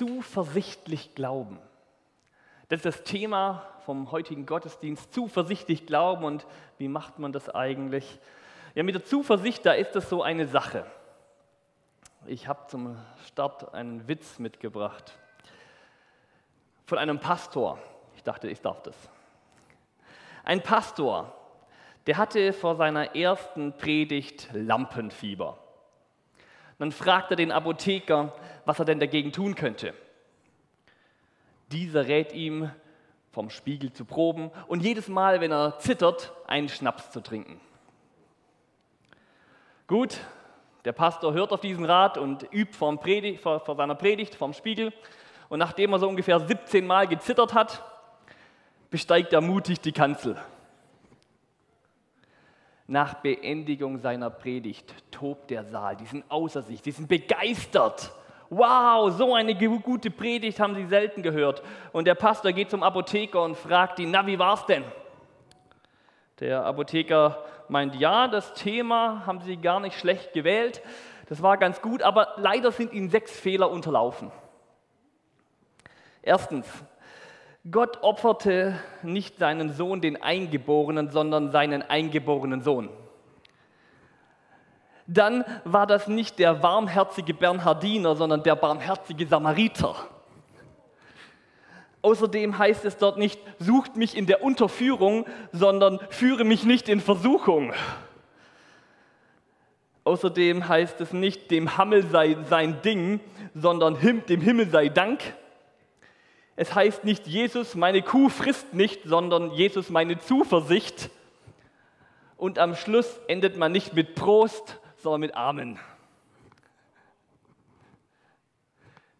zuversichtlich glauben. Das ist das Thema vom heutigen Gottesdienst, zuversichtlich glauben und wie macht man das eigentlich? Ja, mit der Zuversicht, da ist das so eine Sache. Ich habe zum Start einen Witz mitgebracht von einem Pastor. Ich dachte, ich darf das. Ein Pastor, der hatte vor seiner ersten Predigt Lampenfieber. Dann fragt er den Apotheker, was er denn dagegen tun könnte. Dieser rät ihm, vom Spiegel zu proben und jedes Mal, wenn er zittert, einen Schnaps zu trinken. Gut, der Pastor hört auf diesen Rat und übt vor, Predigt, vor, vor seiner Predigt vorm Spiegel. Und nachdem er so ungefähr 17 Mal gezittert hat, besteigt er mutig die Kanzel. Nach Beendigung seiner Predigt tobt der Saal. Die sind außer sich, die sind begeistert. Wow, so eine gute Predigt haben sie selten gehört. Und der Pastor geht zum Apotheker und fragt ihn, na, wie war's denn? Der Apotheker meint, ja, das Thema haben sie gar nicht schlecht gewählt. Das war ganz gut, aber leider sind ihnen sechs Fehler unterlaufen. Erstens, Gott opferte nicht seinen Sohn, den Eingeborenen, sondern seinen eingeborenen Sohn. Dann war das nicht der warmherzige Bernhardiner, sondern der barmherzige Samariter. Außerdem heißt es dort nicht, sucht mich in der Unterführung, sondern führe mich nicht in Versuchung. Außerdem heißt es nicht, dem Hammel sei sein Ding, sondern dem Himmel sei Dank. Es heißt nicht, Jesus, meine Kuh frisst nicht, sondern Jesus, meine Zuversicht. Und am Schluss endet man nicht mit Prost, sondern mit Amen.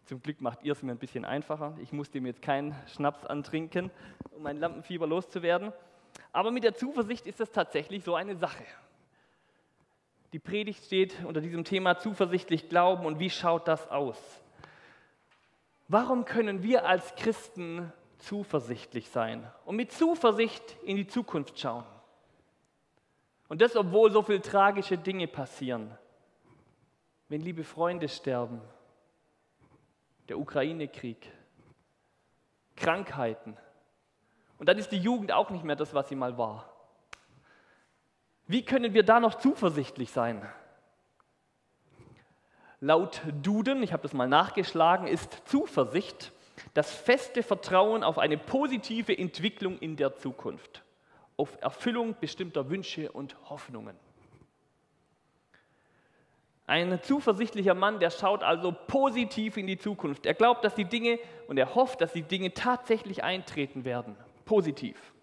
Zum Glück macht ihr es mir ein bisschen einfacher. Ich musste mir jetzt keinen Schnaps antrinken, um mein Lampenfieber loszuwerden. Aber mit der Zuversicht ist das tatsächlich so eine Sache. Die Predigt steht unter diesem Thema zuversichtlich glauben und wie schaut das aus? Warum können wir als Christen zuversichtlich sein und mit Zuversicht in die Zukunft schauen? Und das, obwohl so viele tragische Dinge passieren. Wenn liebe Freunde sterben, der Ukraine-Krieg, Krankheiten. Und dann ist die Jugend auch nicht mehr das, was sie mal war. Wie können wir da noch zuversichtlich sein? Laut Duden, ich habe das mal nachgeschlagen, ist Zuversicht das feste Vertrauen auf eine positive Entwicklung in der Zukunft, auf Erfüllung bestimmter Wünsche und Hoffnungen. Ein zuversichtlicher Mann, der schaut also positiv in die Zukunft. Er glaubt, dass die Dinge und er hofft, dass die Dinge tatsächlich eintreten werden. Positiv.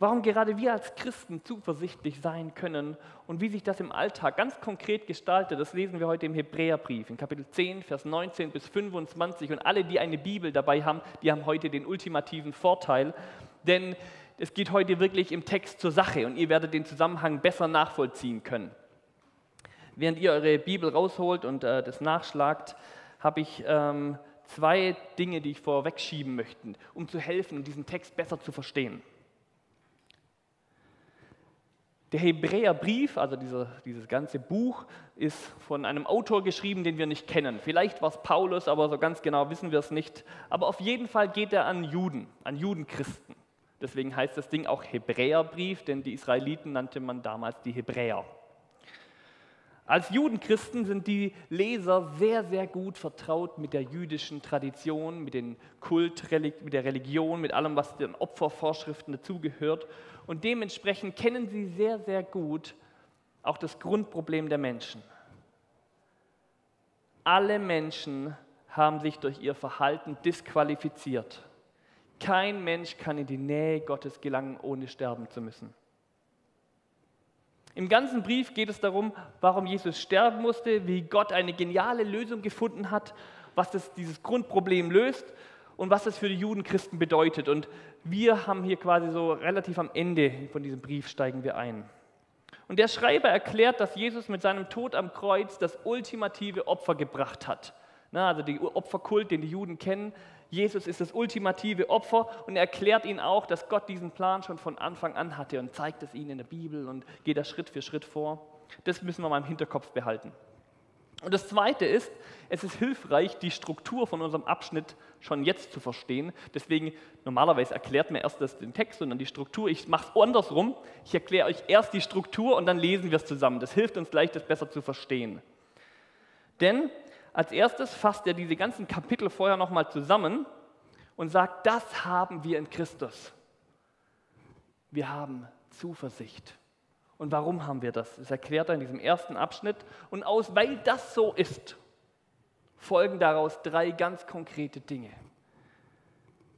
Warum gerade wir als Christen zuversichtlich sein können und wie sich das im Alltag ganz konkret gestaltet, das lesen wir heute im Hebräerbrief in Kapitel 10, Vers 19 bis 25. Und alle, die eine Bibel dabei haben, die haben heute den ultimativen Vorteil, denn es geht heute wirklich im Text zur Sache und ihr werdet den Zusammenhang besser nachvollziehen können. Während ihr eure Bibel rausholt und äh, das nachschlagt, habe ich ähm, zwei Dinge, die ich vorwegschieben möchte, um zu helfen, diesen Text besser zu verstehen. Der Hebräerbrief, also dieser, dieses ganze Buch, ist von einem Autor geschrieben, den wir nicht kennen. Vielleicht war es Paulus, aber so ganz genau wissen wir es nicht. Aber auf jeden Fall geht er an Juden, an Judenchristen. Deswegen heißt das Ding auch Hebräerbrief, denn die Israeliten nannte man damals die Hebräer. Als Judenchristen sind die Leser sehr, sehr gut vertraut mit der jüdischen Tradition, mit, den Kult, mit der Religion, mit allem, was den Opfervorschriften dazugehört. Und dementsprechend kennen sie sehr, sehr gut auch das Grundproblem der Menschen. Alle Menschen haben sich durch ihr Verhalten disqualifiziert. Kein Mensch kann in die Nähe Gottes gelangen, ohne sterben zu müssen. Im ganzen Brief geht es darum, warum Jesus sterben musste, wie Gott eine geniale Lösung gefunden hat, was das, dieses Grundproblem löst und was das für die Judenchristen bedeutet. Und wir haben hier quasi so relativ am Ende von diesem Brief steigen wir ein. Und der Schreiber erklärt, dass Jesus mit seinem Tod am Kreuz das ultimative Opfer gebracht hat. Na, also der Opferkult, den die Juden kennen, Jesus ist das ultimative Opfer und er erklärt ihnen auch, dass Gott diesen Plan schon von Anfang an hatte und zeigt es ihnen in der Bibel und geht da Schritt für Schritt vor. Das müssen wir mal im Hinterkopf behalten. Und das Zweite ist, es ist hilfreich, die Struktur von unserem Abschnitt schon jetzt zu verstehen. Deswegen, normalerweise erklärt mir erst das den Text und dann die Struktur. Ich mache es andersrum. Ich erkläre euch erst die Struktur und dann lesen wir es zusammen. Das hilft uns gleich, das besser zu verstehen. Denn als erstes fasst er diese ganzen Kapitel vorher nochmal zusammen und sagt, das haben wir in Christus. Wir haben Zuversicht. Und warum haben wir das? Das erklärt er in diesem ersten Abschnitt. Und aus, weil das so ist, folgen daraus drei ganz konkrete Dinge.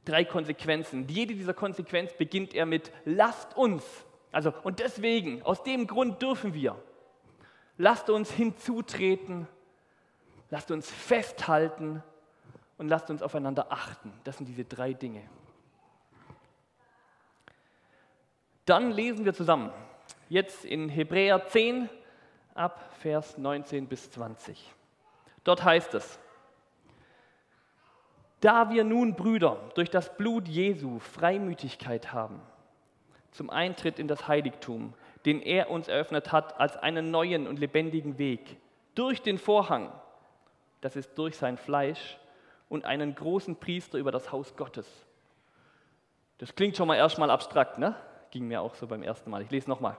Drei Konsequenzen. Jede dieser Konsequenzen beginnt er mit lasst uns. Also, und deswegen, aus dem Grund dürfen wir. Lasst uns hinzutreten, lasst uns festhalten und lasst uns aufeinander achten. Das sind diese drei Dinge. Dann lesen wir zusammen jetzt in Hebräer 10 ab Vers 19 bis 20. Dort heißt es, da wir nun Brüder durch das Blut Jesu Freimütigkeit haben zum Eintritt in das Heiligtum, den er uns eröffnet hat als einen neuen und lebendigen Weg, durch den Vorhang, das ist durch sein Fleisch, und einen großen Priester über das Haus Gottes. Das klingt schon mal erstmal abstrakt, ne? Ging mir auch so beim ersten Mal. Ich lese nochmal.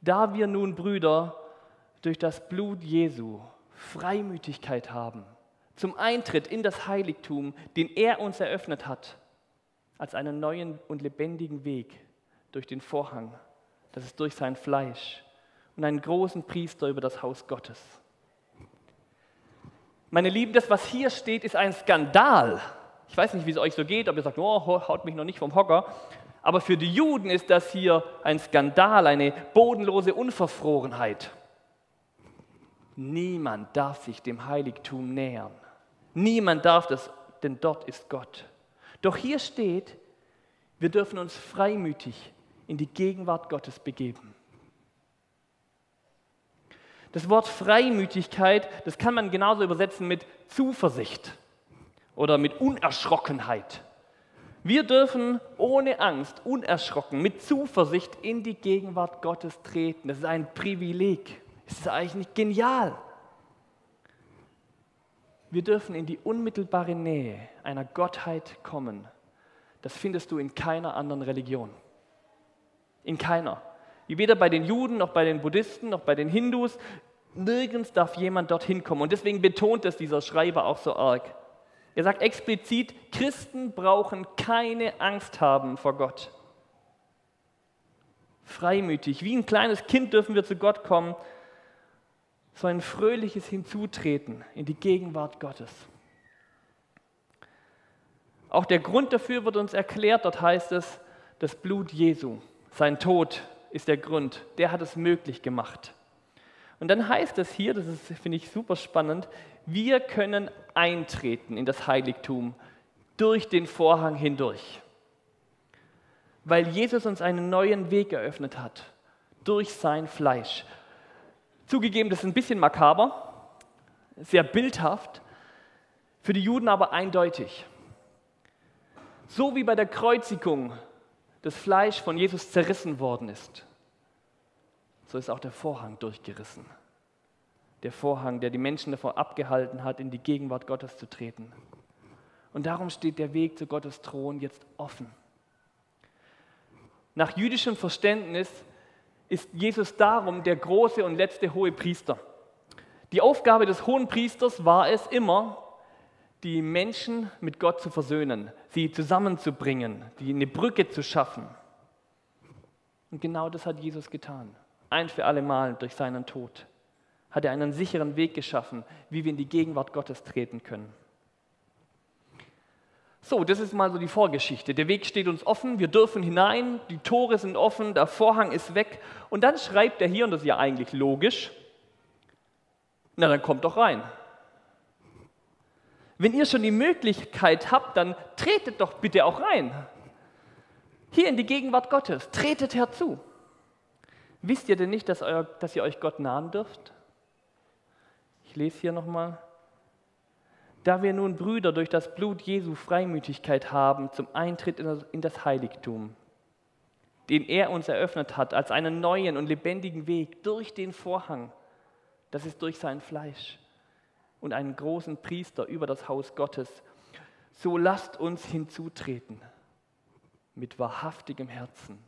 Da wir nun, Brüder, durch das Blut Jesu Freimütigkeit haben, zum Eintritt in das Heiligtum, den er uns eröffnet hat, als einen neuen und lebendigen Weg durch den Vorhang, das ist durch sein Fleisch, und einen großen Priester über das Haus Gottes. Meine Lieben, das, was hier steht, ist ein Skandal. Ich weiß nicht, wie es euch so geht, ob ihr sagt, oh, haut mich noch nicht vom Hocker. Aber für die Juden ist das hier ein Skandal, eine bodenlose Unverfrorenheit. Niemand darf sich dem Heiligtum nähern. Niemand darf das, denn dort ist Gott. Doch hier steht, wir dürfen uns freimütig in die Gegenwart Gottes begeben. Das Wort Freimütigkeit, das kann man genauso übersetzen mit Zuversicht oder mit Unerschrockenheit. Wir dürfen ohne Angst, unerschrocken, mit Zuversicht in die Gegenwart Gottes treten. Das ist ein Privileg. Das ist eigentlich nicht genial. Wir dürfen in die unmittelbare Nähe einer Gottheit kommen. Das findest du in keiner anderen Religion. In keiner. Weder bei den Juden noch bei den Buddhisten noch bei den Hindus. Nirgends darf jemand dorthin kommen. Und deswegen betont es dieser Schreiber auch so arg. Er sagt explizit, Christen brauchen keine Angst haben vor Gott. Freimütig, wie ein kleines Kind dürfen wir zu Gott kommen, so ein fröhliches Hinzutreten in die Gegenwart Gottes. Auch der Grund dafür wird uns erklärt, dort heißt es, das Blut Jesu, sein Tod ist der Grund, der hat es möglich gemacht. Und dann heißt es hier, das finde ich super spannend, wir können eintreten in das Heiligtum durch den Vorhang hindurch. Weil Jesus uns einen neuen Weg eröffnet hat, durch sein Fleisch. Zugegeben, das ist ein bisschen makaber, sehr bildhaft, für die Juden aber eindeutig. So wie bei der Kreuzigung das Fleisch von Jesus zerrissen worden ist, so ist auch der Vorhang durchgerissen. Der Vorhang, der die Menschen davor abgehalten hat, in die Gegenwart Gottes zu treten. Und darum steht der Weg zu Gottes Thron jetzt offen. Nach jüdischem Verständnis ist Jesus darum der große und letzte hohe Priester. Die Aufgabe des hohen Priesters war es immer, die Menschen mit Gott zu versöhnen, sie zusammenzubringen, die eine Brücke zu schaffen. Und genau das hat Jesus getan ein für alle Mal durch seinen Tod hat er einen sicheren Weg geschaffen, wie wir in die Gegenwart Gottes treten können. So, das ist mal so die Vorgeschichte. Der Weg steht uns offen, wir dürfen hinein, die Tore sind offen, der Vorhang ist weg. Und dann schreibt er hier, und das ist ja eigentlich logisch, na dann kommt doch rein. Wenn ihr schon die Möglichkeit habt, dann tretet doch bitte auch rein. Hier in die Gegenwart Gottes, tretet herzu. Wisst ihr denn nicht, dass, euer, dass ihr euch Gott nahen dürft? Lese hier nochmal. Da wir nun Brüder durch das Blut Jesu Freimütigkeit haben zum Eintritt in das Heiligtum, den er uns eröffnet hat als einen neuen und lebendigen Weg durch den Vorhang, Das ist durch sein Fleisch und einen großen Priester über das Haus Gottes. So lasst uns hinzutreten mit wahrhaftigem Herzen,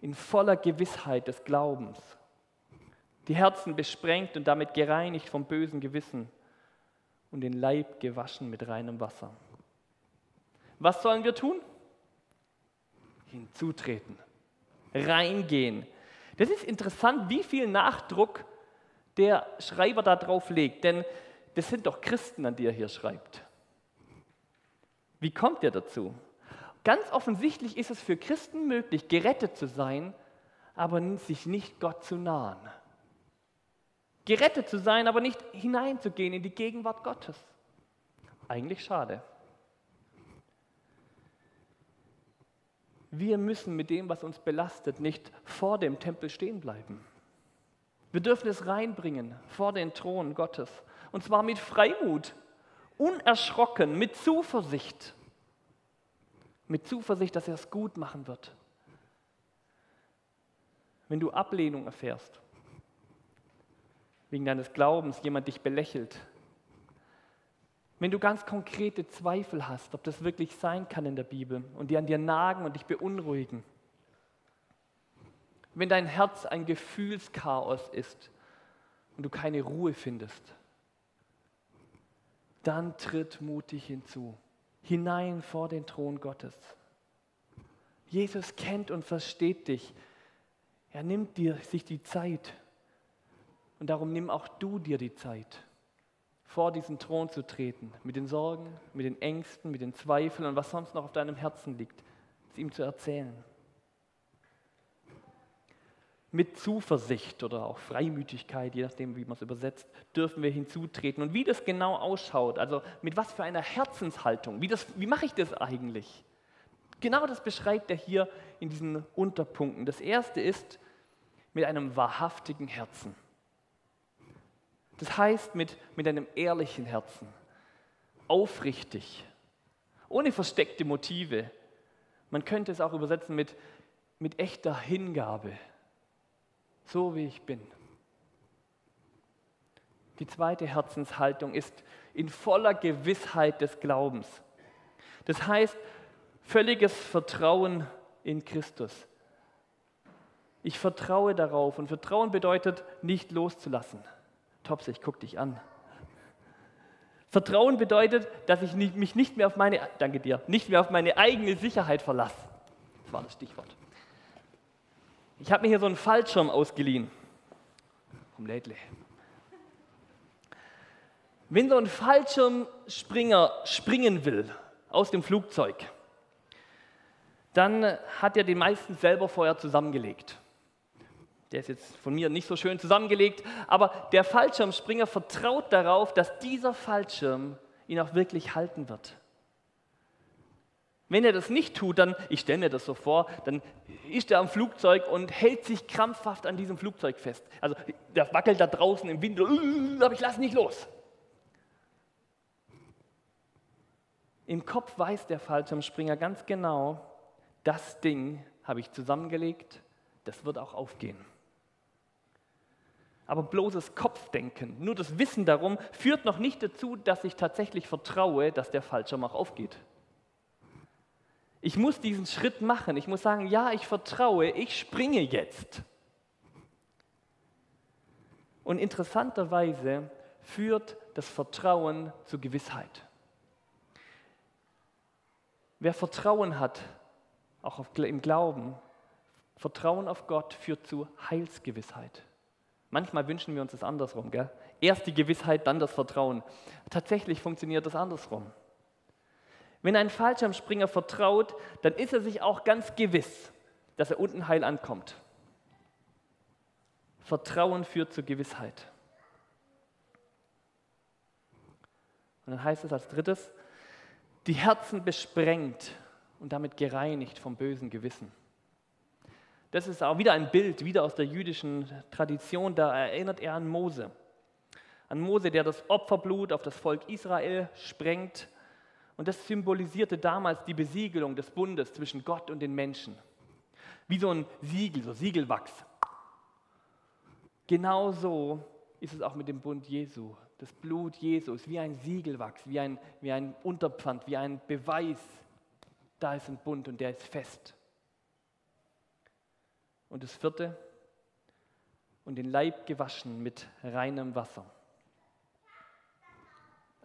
in voller Gewissheit des Glaubens, die Herzen besprengt und damit gereinigt vom bösen Gewissen und den Leib gewaschen mit reinem Wasser. Was sollen wir tun? Hinzutreten, reingehen. Das ist interessant, wie viel Nachdruck der Schreiber da drauf legt, denn das sind doch Christen, an die er hier schreibt. Wie kommt er dazu? Ganz offensichtlich ist es für Christen möglich, gerettet zu sein, aber sich nicht Gott zu nahen. Gerettet zu sein, aber nicht hineinzugehen in die Gegenwart Gottes. Eigentlich schade. Wir müssen mit dem, was uns belastet, nicht vor dem Tempel stehen bleiben. Wir dürfen es reinbringen vor den Thron Gottes. Und zwar mit Freimut, unerschrocken, mit Zuversicht. Mit Zuversicht, dass er es gut machen wird. Wenn du Ablehnung erfährst, wegen deines Glaubens jemand dich belächelt, wenn du ganz konkrete Zweifel hast, ob das wirklich sein kann in der Bibel und die an dir nagen und dich beunruhigen, wenn dein Herz ein Gefühlschaos ist und du keine Ruhe findest, dann tritt mutig hinzu, hinein vor den Thron Gottes. Jesus kennt und versteht dich. Er nimmt dir sich die Zeit. Und darum nimm auch du dir die Zeit, vor diesen Thron zu treten, mit den Sorgen, mit den Ängsten, mit den Zweifeln und was sonst noch auf deinem Herzen liegt, es ihm zu erzählen mit Zuversicht oder auch Freimütigkeit, je nachdem, wie man es übersetzt, dürfen wir hinzutreten. Und wie das genau ausschaut, also mit was für einer Herzenshaltung, wie, wie mache ich das eigentlich? Genau das beschreibt er hier in diesen Unterpunkten. Das erste ist mit einem wahrhaftigen Herzen. Das heißt mit, mit einem ehrlichen Herzen, aufrichtig, ohne versteckte Motive. Man könnte es auch übersetzen mit, mit echter Hingabe so wie ich bin. Die zweite Herzenshaltung ist in voller Gewissheit des Glaubens. Das heißt, völliges Vertrauen in Christus. Ich vertraue darauf und Vertrauen bedeutet nicht loszulassen. Tops, ich gucke dich an. Vertrauen bedeutet, dass ich mich nicht mehr auf meine, danke dir, nicht mehr auf meine eigene Sicherheit verlasse. Das war das Stichwort. Ich habe mir hier so einen Fallschirm ausgeliehen. Vom Lädle. Wenn so ein Fallschirmspringer springen will aus dem Flugzeug, dann hat er den meistens selber vorher zusammengelegt. Der ist jetzt von mir nicht so schön zusammengelegt, aber der Fallschirmspringer vertraut darauf, dass dieser Fallschirm ihn auch wirklich halten wird. Wenn er das nicht tut, dann, ich stelle mir das so vor, dann ist er am Flugzeug und hält sich krampfhaft an diesem Flugzeug fest. Also der wackelt da draußen im Wind, aber ich lasse nicht los. Im Kopf weiß der Fallschirmspringer ganz genau, das Ding habe ich zusammengelegt, das wird auch aufgehen. Aber bloßes Kopfdenken, nur das Wissen darum, führt noch nicht dazu, dass ich tatsächlich vertraue, dass der Fallschirm auch aufgeht. Ich muss diesen Schritt machen. Ich muss sagen, ja, ich vertraue, ich springe jetzt. Und interessanterweise führt das Vertrauen zu Gewissheit. Wer Vertrauen hat, auch im Glauben, Vertrauen auf Gott führt zu Heilsgewissheit. Manchmal wünschen wir uns das andersrum. Gell? Erst die Gewissheit, dann das Vertrauen. Tatsächlich funktioniert das andersrum. Wenn ein Fallschirmspringer vertraut, dann ist er sich auch ganz gewiss, dass er unten heil ankommt. Vertrauen führt zur Gewissheit. Und dann heißt es als drittes, die Herzen besprengt und damit gereinigt vom bösen Gewissen. Das ist auch wieder ein Bild, wieder aus der jüdischen Tradition, da erinnert er an Mose. An Mose, der das Opferblut auf das Volk Israel sprengt und das symbolisierte damals die Besiegelung des Bundes zwischen Gott und den Menschen. Wie so ein Siegel, so Siegelwachs. Genauso ist es auch mit dem Bund Jesu. Das Blut Jesu ist wie ein Siegelwachs, wie ein, wie ein Unterpfand, wie ein Beweis. Da ist ein Bund und der ist fest. Und das vierte, und den Leib gewaschen mit reinem Wasser.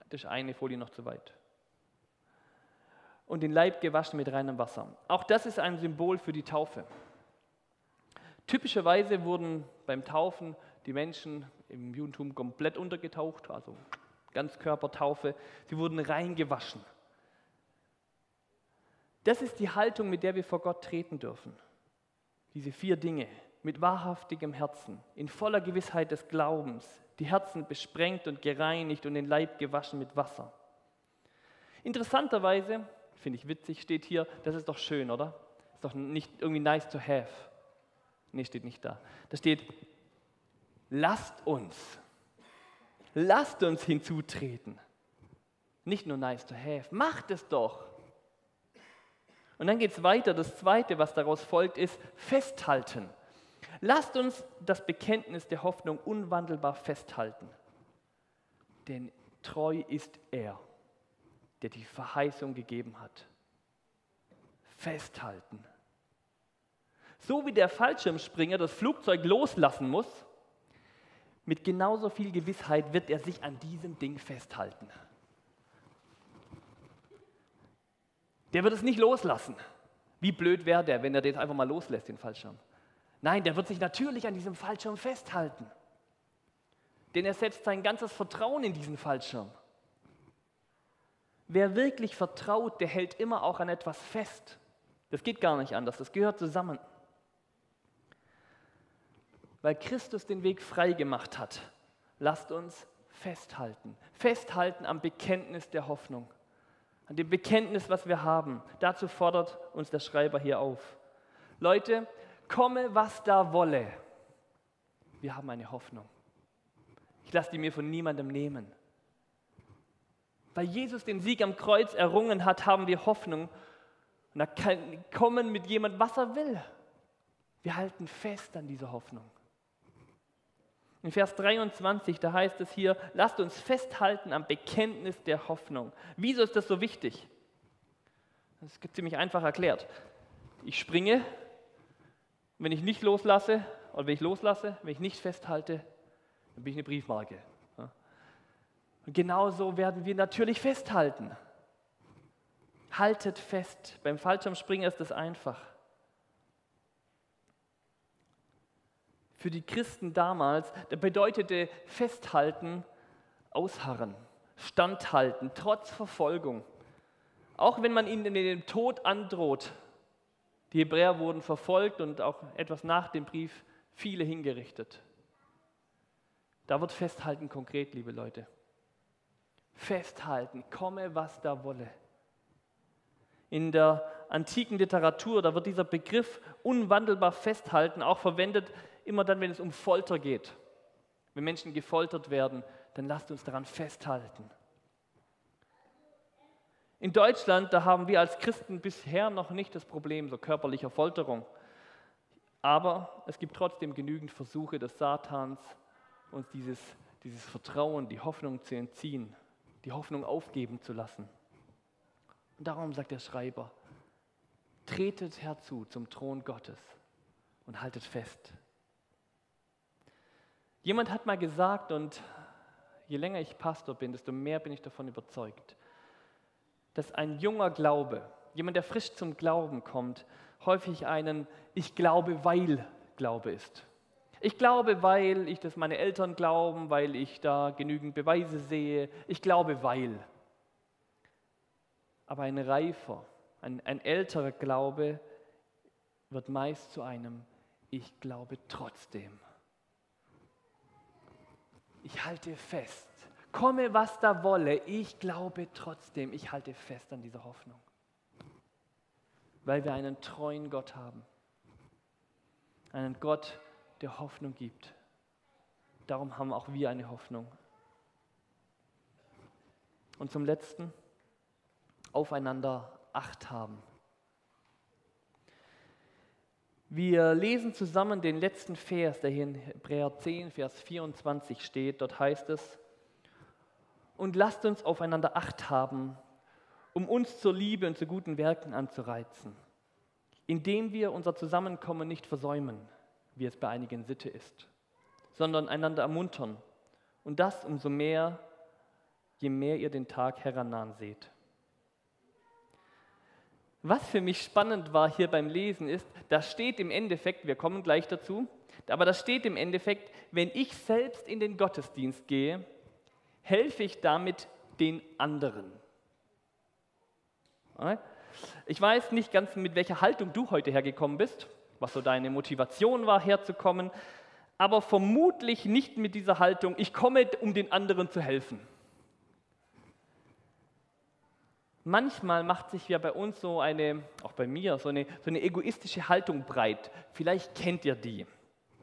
Das ist eine Folie noch zu weit. Und den Leib gewaschen mit reinem Wasser. Auch das ist ein Symbol für die Taufe. Typischerweise wurden beim Taufen die Menschen im Judentum komplett untergetaucht, also Ganzkörpertaufe. Sie wurden reingewaschen. Das ist die Haltung, mit der wir vor Gott treten dürfen. Diese vier Dinge mit wahrhaftigem Herzen, in voller Gewissheit des Glaubens, die Herzen besprengt und gereinigt und den Leib gewaschen mit Wasser. Interessanterweise, finde ich witzig, steht hier, das ist doch schön, oder? Ist doch nicht irgendwie nice to have. Nee, steht nicht da. Da steht, lasst uns, lasst uns hinzutreten. Nicht nur nice to have, macht es doch. Und dann geht es weiter. Das Zweite, was daraus folgt, ist festhalten. Lasst uns das Bekenntnis der Hoffnung unwandelbar festhalten. Denn treu ist er, der die Verheißung gegeben hat. Festhalten. So wie der Fallschirmspringer das Flugzeug loslassen muss, mit genauso viel Gewissheit wird er sich an diesem Ding festhalten. Der wird es nicht loslassen. Wie blöd wäre der, wenn er den einfach mal loslässt, den Fallschirm? Nein, der wird sich natürlich an diesem Fallschirm festhalten. Denn er setzt sein ganzes Vertrauen in diesen Fallschirm. Wer wirklich vertraut, der hält immer auch an etwas fest. Das geht gar nicht anders, das gehört zusammen. Weil Christus den Weg frei gemacht hat, lasst uns festhalten. Festhalten am Bekenntnis der Hoffnung an dem Bekenntnis, was wir haben. Dazu fordert uns der Schreiber hier auf. Leute, komme, was da wolle. Wir haben eine Hoffnung. Ich lasse die mir von niemandem nehmen. Weil Jesus den Sieg am Kreuz errungen hat, haben wir Hoffnung. Und da kann kommen mit jemand, was er will. Wir halten fest an dieser Hoffnung. In Vers 23, da heißt es hier, lasst uns festhalten am Bekenntnis der Hoffnung. Wieso ist das so wichtig? Das ist ziemlich einfach erklärt. Ich springe, wenn ich nicht loslasse, oder wenn ich loslasse, wenn ich nicht festhalte, dann bin ich eine Briefmarke. Und genauso werden wir natürlich festhalten. Haltet fest. Beim Fallschirmspringen ist das einfach. Für die Christen damals, der bedeutete festhalten, ausharren, standhalten, trotz Verfolgung. Auch wenn man ihnen den Tod androht. Die Hebräer wurden verfolgt und auch etwas nach dem Brief viele hingerichtet. Da wird Festhalten konkret, liebe Leute. Festhalten, komme, was da wolle. In der antiken Literatur, da wird dieser Begriff unwandelbar festhalten auch verwendet immer dann, wenn es um Folter geht. Wenn Menschen gefoltert werden, dann lasst uns daran festhalten. In Deutschland, da haben wir als Christen bisher noch nicht das Problem so körperlicher Folterung. Aber es gibt trotzdem genügend Versuche des Satans, uns dieses, dieses Vertrauen, die Hoffnung zu entziehen, die Hoffnung aufgeben zu lassen. Und darum sagt der Schreiber, tretet herzu zum Thron Gottes und haltet fest. Jemand hat mal gesagt, und je länger ich Pastor bin, desto mehr bin ich davon überzeugt, dass ein junger Glaube, jemand, der frisch zum Glauben kommt, häufig einen Ich glaube, weil Glaube ist. Ich glaube, weil ich das meine Eltern glauben, weil ich da genügend Beweise sehe. Ich glaube, weil. Aber ein reifer, ein, ein älterer Glaube wird meist zu einem Ich glaube trotzdem ich halte fest. Komme, was da wolle, ich glaube trotzdem, ich halte fest an dieser Hoffnung. Weil wir einen treuen Gott haben. Einen Gott, der Hoffnung gibt. Darum haben auch wir eine Hoffnung. Und zum Letzten, aufeinander Acht haben. Wir lesen zusammen den letzten Vers, der hier in Hebräer 10, Vers 24 steht. Dort heißt es, und lasst uns aufeinander acht haben, um uns zur Liebe und zu guten Werken anzureizen, indem wir unser Zusammenkommen nicht versäumen, wie es bei einigen Sitte ist, sondern einander ermuntern und das umso mehr, je mehr ihr den Tag herannahen seht. Was für mich spannend war hier beim Lesen ist, da steht im Endeffekt, wir kommen gleich dazu, aber da steht im Endeffekt, wenn ich selbst in den Gottesdienst gehe, helfe ich damit den anderen. Ich weiß nicht ganz, mit welcher Haltung du heute hergekommen bist, was so deine Motivation war, herzukommen, aber vermutlich nicht mit dieser Haltung, ich komme, um den anderen zu helfen. Manchmal macht sich ja bei uns so eine, auch bei mir, so eine, so eine egoistische Haltung breit. Vielleicht kennt ihr die.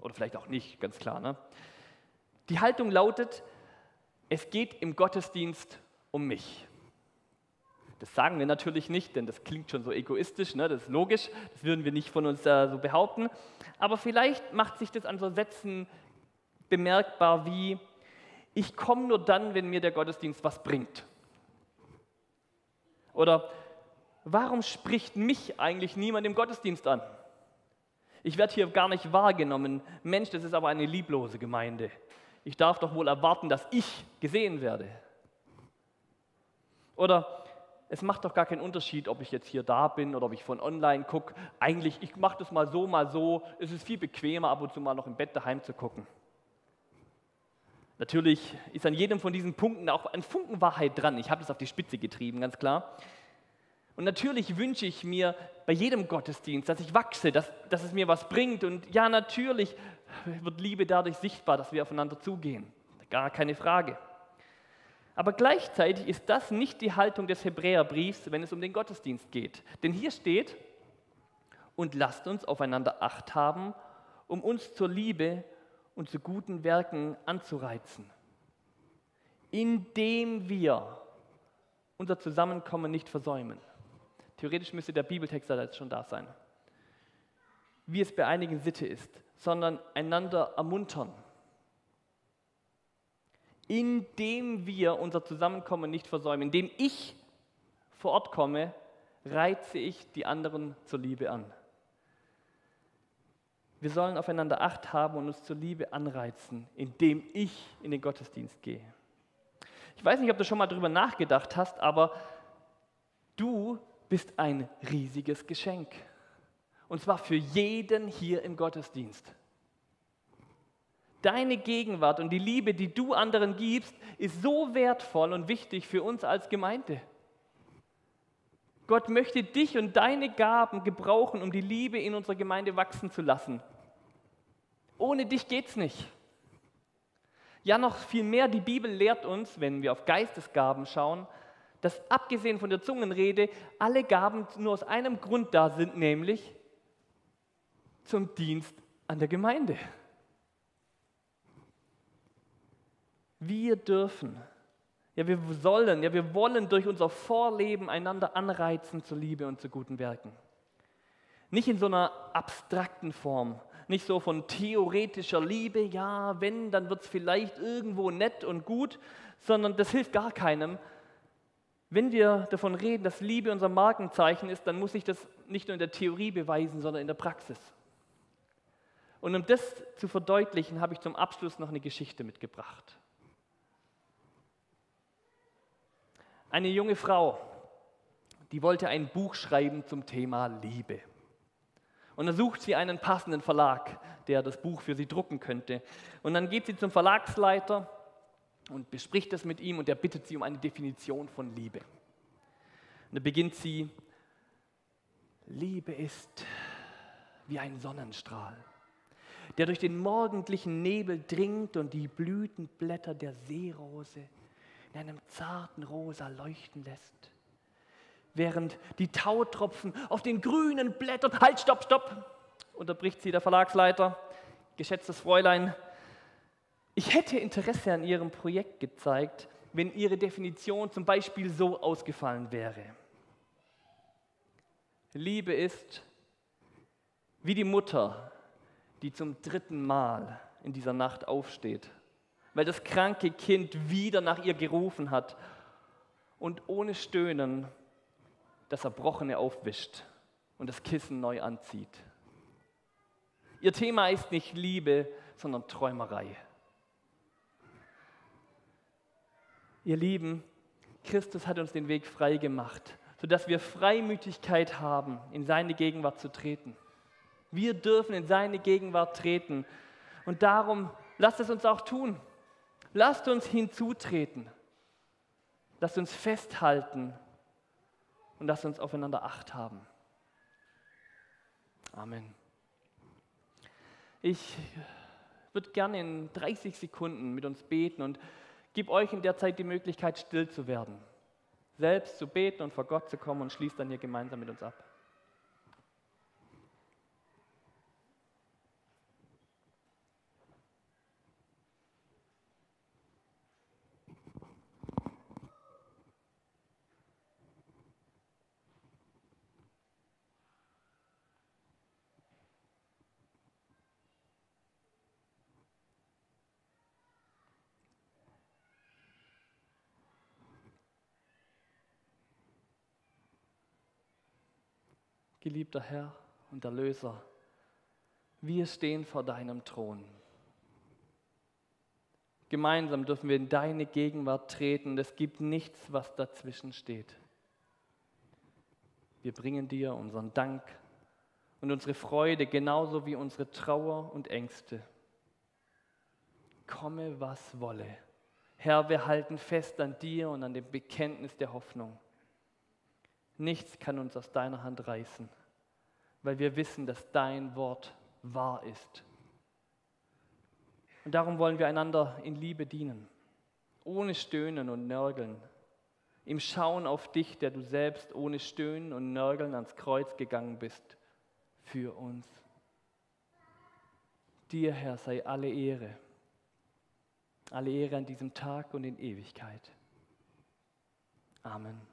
Oder vielleicht auch nicht, ganz klar. Ne? Die Haltung lautet, es geht im Gottesdienst um mich. Das sagen wir natürlich nicht, denn das klingt schon so egoistisch, ne? das ist logisch, das würden wir nicht von uns äh, so behaupten. Aber vielleicht macht sich das an so Sätzen bemerkbar wie, ich komme nur dann, wenn mir der Gottesdienst was bringt. Oder warum spricht mich eigentlich niemand im Gottesdienst an? Ich werde hier gar nicht wahrgenommen. Mensch, das ist aber eine lieblose Gemeinde. Ich darf doch wohl erwarten, dass ich gesehen werde. Oder es macht doch gar keinen Unterschied, ob ich jetzt hier da bin oder ob ich von online gucke. Eigentlich, ich mache das mal so, mal so. Es ist viel bequemer, ab und zu mal noch im Bett daheim zu gucken. Natürlich ist an jedem von diesen Punkten auch ein Funken Wahrheit dran. Ich habe das auf die Spitze getrieben, ganz klar. Und natürlich wünsche ich mir bei jedem Gottesdienst, dass ich wachse, dass, dass es mir was bringt. Und ja, natürlich wird Liebe dadurch sichtbar, dass wir aufeinander zugehen. Gar keine Frage. Aber gleichzeitig ist das nicht die Haltung des Hebräerbriefs, wenn es um den Gottesdienst geht. Denn hier steht, und lasst uns aufeinander acht haben, um uns zur Liebe und zu guten Werken anzureizen, indem wir unser Zusammenkommen nicht versäumen. Theoretisch müsste der Bibeltext da jetzt schon da sein. Wie es bei einigen Sitte ist, sondern einander ermuntern. Indem wir unser Zusammenkommen nicht versäumen, indem ich vor Ort komme, reize ich die anderen zur Liebe an. Wir sollen aufeinander Acht haben und uns zur Liebe anreizen, indem ich in den Gottesdienst gehe. Ich weiß nicht, ob du schon mal darüber nachgedacht hast, aber du bist ein riesiges Geschenk. Und zwar für jeden hier im Gottesdienst. Deine Gegenwart und die Liebe, die du anderen gibst, ist so wertvoll und wichtig für uns als Gemeinde. Gott möchte dich und deine Gaben gebrauchen, um die Liebe in unserer Gemeinde wachsen zu lassen. Ohne dich geht es nicht. Ja, noch viel mehr, die Bibel lehrt uns, wenn wir auf Geistesgaben schauen, dass abgesehen von der Zungenrede alle Gaben nur aus einem Grund da sind, nämlich zum Dienst an der Gemeinde. Wir dürfen ja, wir sollen, ja, wir wollen durch unser Vorleben einander anreizen zur Liebe und zu guten Werken. Nicht in so einer abstrakten Form, nicht so von theoretischer Liebe, ja, wenn, dann wird es vielleicht irgendwo nett und gut, sondern das hilft gar keinem. Wenn wir davon reden, dass Liebe unser Markenzeichen ist, dann muss ich das nicht nur in der Theorie beweisen, sondern in der Praxis. Und um das zu verdeutlichen, habe ich zum Abschluss noch eine Geschichte mitgebracht. Eine junge Frau, die wollte ein Buch schreiben zum Thema Liebe. Und dann sucht sie einen passenden Verlag, der das Buch für sie drucken könnte. Und dann geht sie zum Verlagsleiter und bespricht das mit ihm und er bittet sie um eine Definition von Liebe. Und dann beginnt sie, Liebe ist wie ein Sonnenstrahl, der durch den morgendlichen Nebel dringt und die Blütenblätter der Seerose in einem zarten Rosa leuchten lässt. Während die Tautropfen auf den grünen Blättern, halt, stopp, stopp, unterbricht sie der Verlagsleiter, geschätztes Fräulein, ich hätte Interesse an Ihrem Projekt gezeigt, wenn Ihre Definition zum Beispiel so ausgefallen wäre. Liebe ist Wie die Mutter, die zum dritten Mal in dieser Nacht aufsteht, weil das kranke Kind wieder nach ihr gerufen hat und ohne Stöhnen das Erbrochene aufwischt und das Kissen neu anzieht. Ihr Thema ist nicht Liebe, sondern Träumerei. Ihr Lieben, Christus hat uns den Weg frei gemacht, sodass wir Freimütigkeit haben, in seine Gegenwart zu treten. Wir dürfen in seine Gegenwart treten. Und darum lasst es uns auch tun. Lasst uns hinzutreten. Lasst uns festhalten und lasst uns aufeinander Acht haben. Amen. Ich würde gerne in 30 Sekunden mit uns beten und gebe euch in der Zeit die Möglichkeit, still zu werden, selbst zu beten und vor Gott zu kommen und schließt dann hier gemeinsam mit uns ab. Geliebter Herr und Erlöser, wir stehen vor deinem Thron. Gemeinsam dürfen wir in deine Gegenwart treten. Es gibt nichts, was dazwischen steht. Wir bringen dir unseren Dank und unsere Freude genauso wie unsere Trauer und Ängste. Komme, was wolle. Herr, wir halten fest an dir und an dem Bekenntnis der Hoffnung. Nichts kann uns aus deiner Hand reißen, weil wir wissen, dass dein Wort wahr ist. Und darum wollen wir einander in Liebe dienen, ohne Stöhnen und Nörgeln, im Schauen auf dich, der du selbst ohne Stöhnen und Nörgeln ans Kreuz gegangen bist, für uns. Dir, Herr, sei alle Ehre, alle Ehre an diesem Tag und in Ewigkeit. Amen.